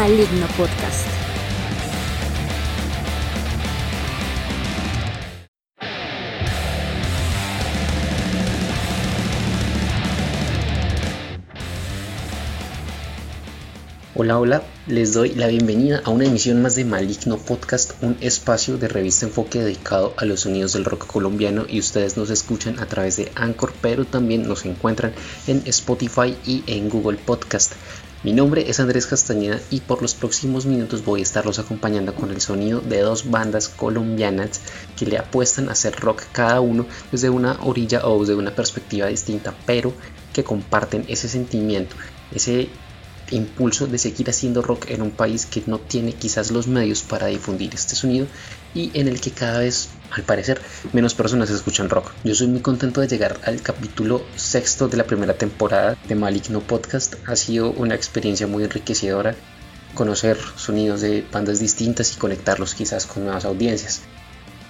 Maligno Podcast. Hola, hola, les doy la bienvenida a una emisión más de Maligno Podcast, un espacio de revista enfoque dedicado a los sonidos del rock colombiano y ustedes nos escuchan a través de Anchor, pero también nos encuentran en Spotify y en Google Podcast. Mi nombre es Andrés Castañeda y por los próximos minutos voy a estarlos acompañando con el sonido de dos bandas colombianas que le apuestan a hacer rock cada uno desde una orilla o desde una perspectiva distinta, pero que comparten ese sentimiento, ese impulso de seguir haciendo rock en un país que no tiene quizás los medios para difundir este sonido y en el que cada vez, al parecer, menos personas escuchan rock. Yo soy muy contento de llegar al capítulo sexto de la primera temporada de Maligno Podcast. Ha sido una experiencia muy enriquecedora conocer sonidos de bandas distintas y conectarlos quizás con nuevas audiencias.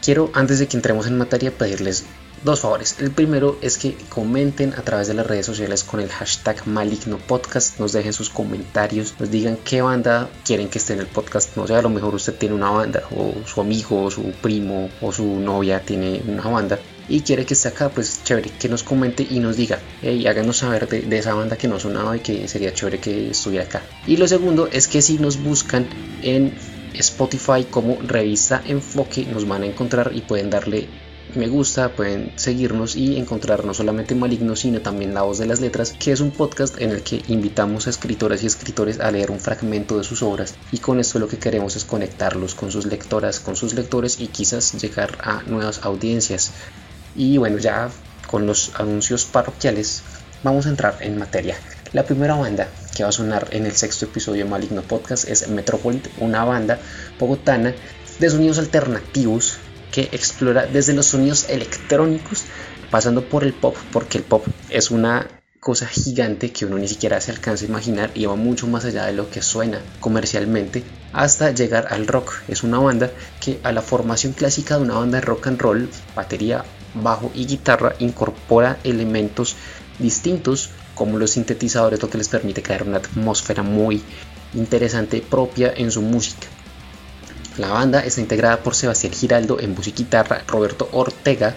Quiero, antes de que entremos en materia, pedirles dos favores. El primero es que comenten a través de las redes sociales con el hashtag Maligno Podcast, nos dejen sus comentarios, nos digan qué banda quieren que esté en el podcast. No sé, a lo mejor usted tiene una banda, o su amigo, o su primo, o su novia tiene una banda y quiere que esté acá, pues chévere, que nos comente y nos diga, y háganos saber de, de, esa banda que no sonaba y que sería chévere que estuviera acá. Y lo segundo es que si nos buscan en Spotify como revista Enfoque, nos van a encontrar y pueden darle me gusta, pueden seguirnos y encontrar no solamente Maligno, sino también La Voz de las Letras, que es un podcast en el que invitamos a escritoras y escritores a leer un fragmento de sus obras y con esto lo que queremos es conectarlos con sus lectoras, con sus lectores y quizás llegar a nuevas audiencias. Y bueno, ya con los anuncios parroquiales vamos a entrar en materia. La primera banda que va a sonar en el sexto episodio de Maligno Podcast es Metropolit, una banda bogotana de sonidos alternativos que explora desde los sonidos electrónicos pasando por el pop, porque el pop es una cosa gigante que uno ni siquiera se alcanza a imaginar y va mucho más allá de lo que suena comercialmente hasta llegar al rock. Es una banda que a la formación clásica de una banda de rock and roll, batería, bajo y guitarra incorpora elementos distintos como los sintetizadores, lo que les permite crear una atmósfera muy interesante propia en su música. La banda está integrada por Sebastián Giraldo en voz y guitarra, Roberto Ortega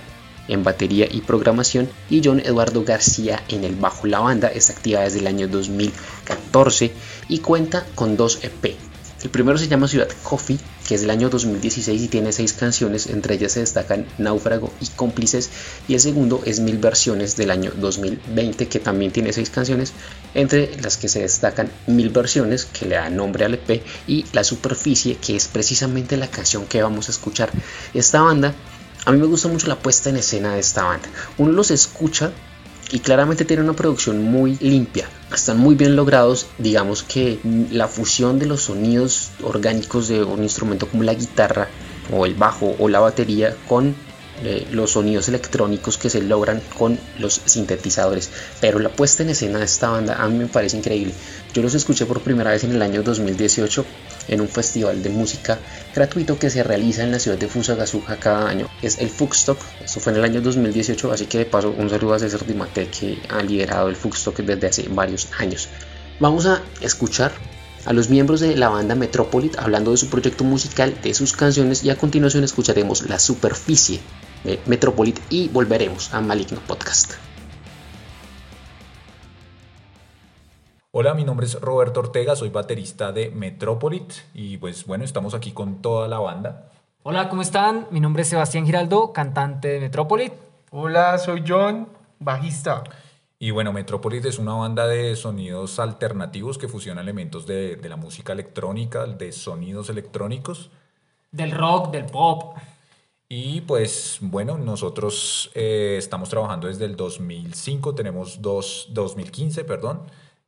en batería y programación y John Eduardo García en el bajo. La banda está activa desde el año 2014 y cuenta con dos EP. El primero se llama Ciudad Coffee, que es del año 2016 y tiene seis canciones, entre ellas se destacan Náufrago y Cómplices, y el segundo es Mil Versiones del año 2020, que también tiene seis canciones, entre las que se destacan Mil Versiones, que le da nombre al EP, y La Superficie, que es precisamente la canción que vamos a escuchar. Esta banda, a mí me gusta mucho la puesta en escena de esta banda. Uno los escucha y claramente tiene una producción muy limpia. Están muy bien logrados, digamos que la fusión de los sonidos orgánicos de un instrumento como la guitarra o el bajo o la batería con eh, los sonidos electrónicos que se logran con los sintetizadores. Pero la puesta en escena de esta banda a mí me parece increíble. Yo los escuché por primera vez en el año 2018 en un festival de música gratuito que se realiza en la ciudad de Fusagasugá cada año. Es el Fuxstock, esto fue en el año 2018, así que de paso un saludo a César Dimate que ha liderado el Fuxstock desde hace varios años. Vamos a escuchar a los miembros de la banda Metropolit hablando de su proyecto musical, de sus canciones y a continuación escucharemos La Superficie de Metropolit y volveremos a Maligno Podcast. Hola, mi nombre es Roberto Ortega, soy baterista de Metropolit y pues bueno, estamos aquí con toda la banda. Hola, ¿cómo están? Mi nombre es Sebastián Giraldo, cantante de Metropolit. Hola, soy John, bajista. Y bueno, Metropolis es una banda de sonidos alternativos que fusiona elementos de, de, la música electrónica, de sonidos electrónicos. Del rock, del pop. Y pues bueno, nosotros eh, estamos trabajando desde el 2005, tenemos dos, 2015, perdón.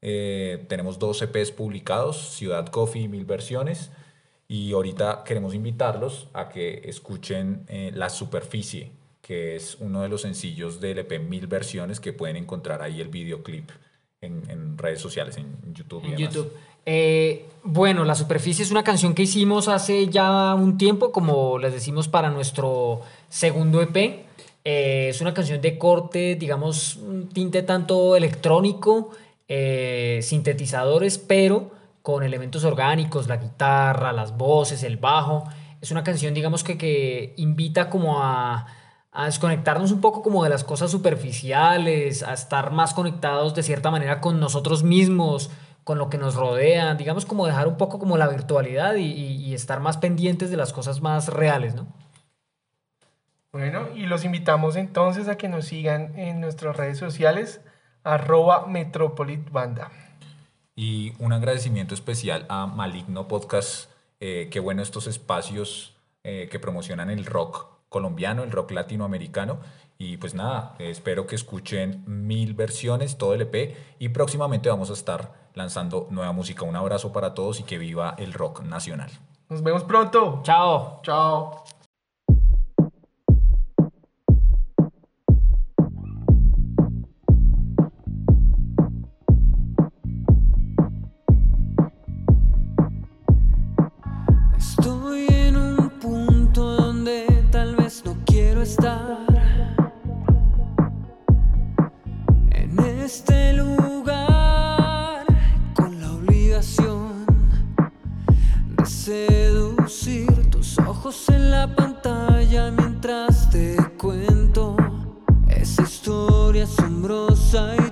Eh, tenemos dos EPs publicados, Ciudad Coffee y Mil Versiones. Y ahorita queremos invitarlos a que escuchen eh, La Superficie, que es uno de los sencillos del EP Mil Versiones que pueden encontrar ahí el videoclip en, en redes sociales, en YouTube. En YouTube. Eh, bueno, La Superficie es una canción que hicimos hace ya un tiempo, como les decimos, para nuestro segundo EP. Eh, es una canción de corte, digamos, un tinte tanto electrónico, eh, sintetizadores, pero con elementos orgánicos, la guitarra, las voces, el bajo. Es una canción, digamos que, que invita como a, a desconectarnos un poco como de las cosas superficiales, a estar más conectados de cierta manera con nosotros mismos, con lo que nos rodea, digamos como dejar un poco como la virtualidad y, y- y estar más pendientes de las cosas más reales, ¿no? Bueno, y los invitamos entonces a que nos sigan en nuestras redes sociales, arroba metropolitbanda. Y un agradecimiento especial a Maligno Podcast. eh, qué bueno estos espacios eh, que promocionan el rock colombiano, el rock latinoamericano. Y pues nada, eh, espero que escuchen mil versiones, todo el EP. Y próximamente vamos a estar lanzando nueva música. Un abrazo para todos y que viva el rock nacional. Nos vemos pronto. Chao. Chao. Seducir tus ojos en la pantalla mientras te cuento esa historia asombrosa y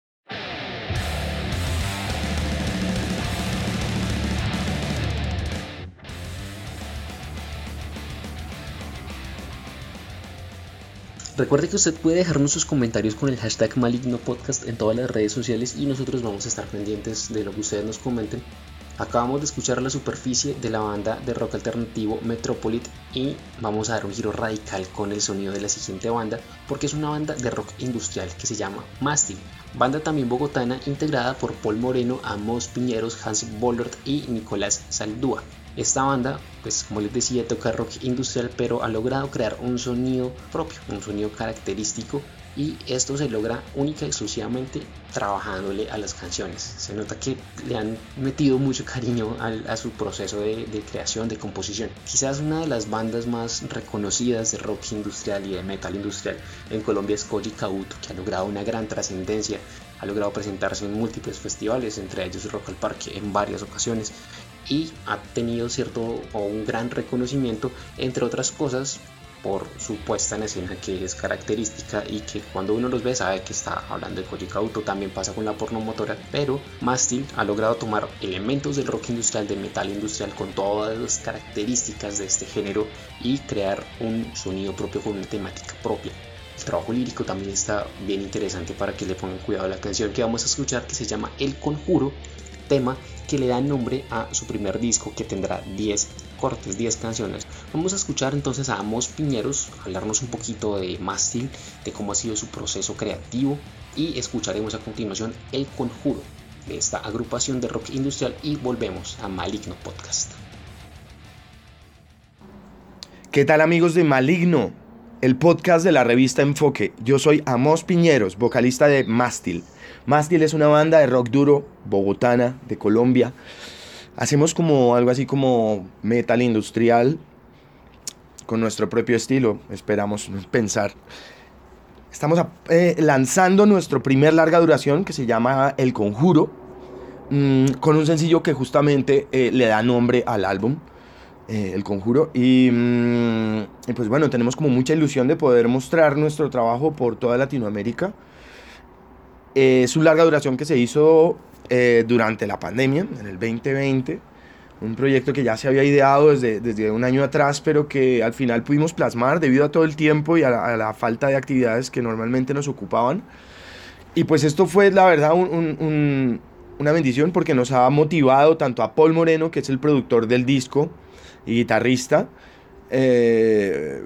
Recuerde que usted puede dejarnos sus comentarios con el hashtag Maligno Podcast en todas las redes sociales y nosotros vamos a estar pendientes de lo que ustedes nos comenten. Acabamos de escuchar la superficie de la banda de rock alternativo Metropolit y vamos a dar un giro radical con el sonido de la siguiente banda porque es una banda de rock industrial que se llama Mastil. Banda también bogotana integrada por Paul Moreno, Amos Piñeros, Hans Bollert y Nicolás Saldúa. Esta banda, pues como les decía, toca rock industrial, pero ha logrado crear un sonido propio, un sonido característico y esto se logra única y exclusivamente trabajándole a las canciones. Se nota que le han metido mucho cariño a su proceso de, creación, de composición. Quizás una de las bandas más reconocidas de rock industrial y de metal industrial en Colombia es Koji Kauto, que ha logrado una gran trascendencia, ha logrado presentarse en múltiples festivales, entre ellos Rock al Parque en varias ocasiones y ha tenido cierto o un gran reconocimiento entre otras cosas por su puesta en escena que es característica y que cuando uno los ve sabe que está hablando de Koji Kauto, también pasa con la pornomotora, pero Mastil ha logrado tomar elementos del rock industrial, del metal industrial con todas las características de este género y crear un sonido propio con una temática propia. El trabajo lírico también está bien interesante para que le pongan cuidado la canción que vamos a escuchar que se llama El Conjuro, tema que le da nombre a su primer disco que tendrá 10 cortes, 10 canciones. Vamos a escuchar entonces a Amos Piñeros, hablarnos un poquito de Mastil, de cómo ha sido su proceso creativo y escucharemos a continuación El Conjuro de esta agrupación de rock industrial y volvemos a Maligno Podcast. ¿Qué tal amigos de Maligno? El podcast de la revista Enfoque. Yo soy Amos Piñeros, vocalista de Mástil. Mástil es una banda de rock duro bogotana de Colombia. Hacemos como algo así como metal industrial con nuestro propio estilo, esperamos pensar. Estamos eh, lanzando nuestro primer larga duración que se llama El Conjuro, mm, con un sencillo que justamente eh, le da nombre al álbum. Eh, el Conjuro. Y, mm, y, pues bueno, tenemos como mucha ilusión de poder mostrar nuestro trabajo por toda Latinoamérica. Eh, es una larga duración que se hizo eh, durante la pandemia, en el 2020. Un proyecto que ya se había ideado desde, desde un año atrás, pero que al final pudimos plasmar debido a todo el tiempo y a la, falta de actividades que normalmente nos ocupaban. Y pues esto fue, la verdad, una bendición porque nos ha motivado tanto a Paul Moreno, que es el productor del disco y guitarrista, eh,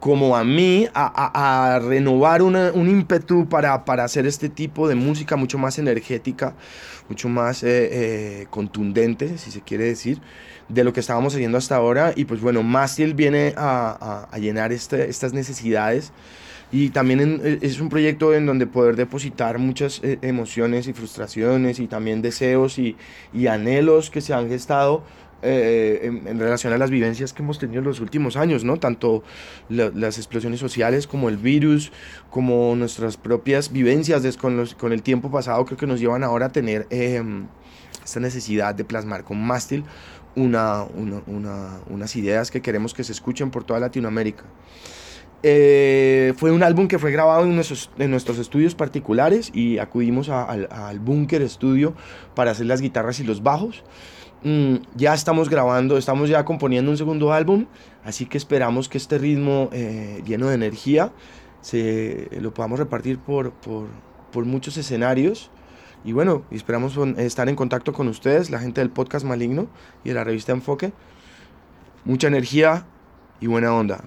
como a mí a, renovar un ímpetu para, para, hacer este tipo de música mucho más energética, mucho más eh, eh, contundente, si se quiere decir, de lo que estábamos haciendo hasta ahora. Y pues bueno, Mastil viene a, llenar este, estas necesidades. Y también e, es un proyecto en donde poder depositar muchas eh, emociones y frustraciones y también deseos y, y anhelos que se han gestado eh, en, relación a las vivencias que hemos tenido en los últimos años, ¿no? Tanto las explosiones sociales como el virus, como nuestras propias vivencias con, con, el tiempo pasado, creo que nos llevan ahora a tener em, esta necesidad de plasmar con Mástil una, unas ideas que queremos que se escuchen por toda Latinoamérica. Eh, fue un álbum que fue grabado en nuestros, en nuestros estudios particulares y acudimos al, al Bunker Studio para hacer las guitarras y los bajos. Mm, ya estamos grabando, estamos ya componiendo un segundo álbum, así que esperamos que este ritmo eh, lleno de energía se, lo podamos repartir por, por, por muchos escenarios. Y bueno, esperamos estar en contacto con ustedes, la gente del podcast Maligno y de la revista Enfoque. Mucha energía y buena onda.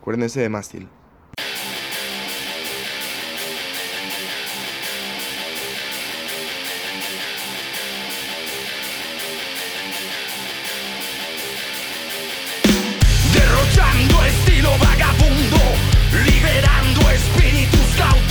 Acuérdense de Mástil.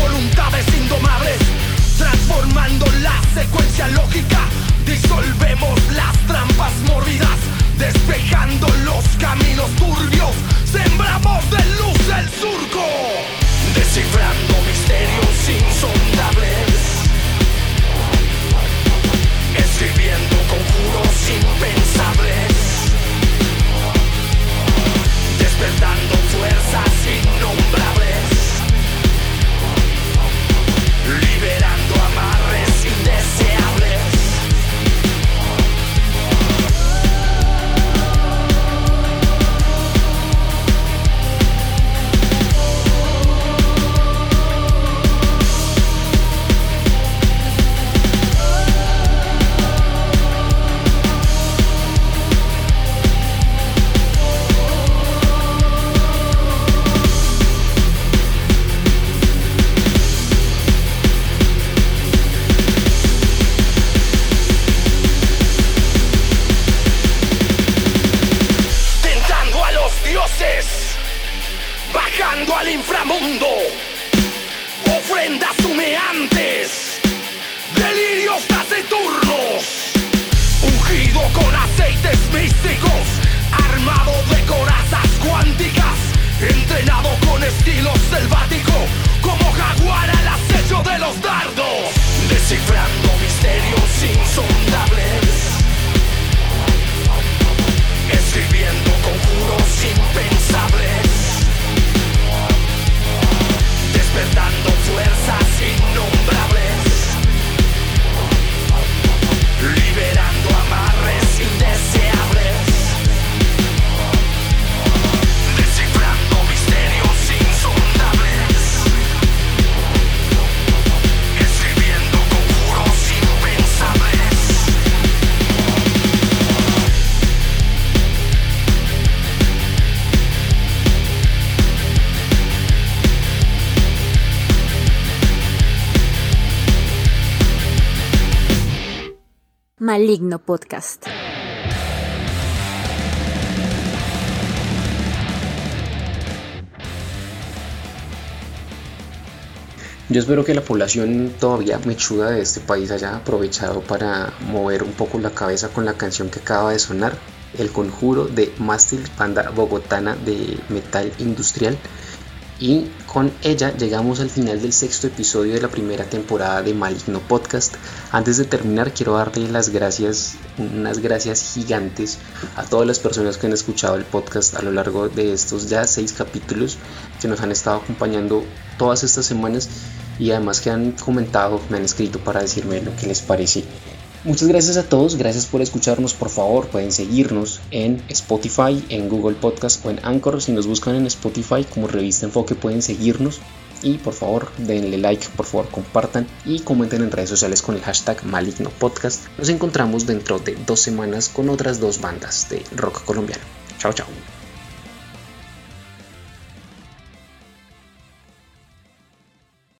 voluntades indomables, transformando la secuencia lógica, disolvemos las trampas mórbidas, despejando los caminos turbios, sembramos de luz el surco, descifrando misterios insondables, escribiendo conjuros impensables. Despertando fuerzas innombrables, Keep it out. Dioses, bajando al inframundo, ofrendas humeantes, delirios taciturnos, ungido con aceites místicos, armado de corazas cuánticas, entrenado con estilo selvático, como jaguar al acecho de los dardos, descifrando misterios insondables escribiendo conjuros impensables, Maligno Podcast. Yo espero que la población todavía mechuda de este país haya aprovechado para mover un poco la cabeza con la canción que acaba de sonar, El Conjuro de Mástil, banda bogotana de metal industrial. Y con ella llegamos al final del sexto episodio de la primera temporada de Maligno Podcast. Antes de terminar quiero darle las gracias, unas gracias gigantes a todas las personas que han escuchado el podcast a lo largo de estos ya seis capítulos que nos han estado acompañando todas estas semanas y además que han comentado, me han escrito para decirme lo que les parece Muchas gracias a todos, gracias por escucharnos, por favor pueden seguirnos en Spotify, en Google Podcast o en Anchor, si nos buscan en Spotify como Revista Enfoque pueden seguirnos y por favor denle like, por favor compartan y comenten en redes sociales con el hashtag Maligno Podcast. Nos encontramos dentro de dos semanas con otras dos bandas de rock colombiano. Chao, chao.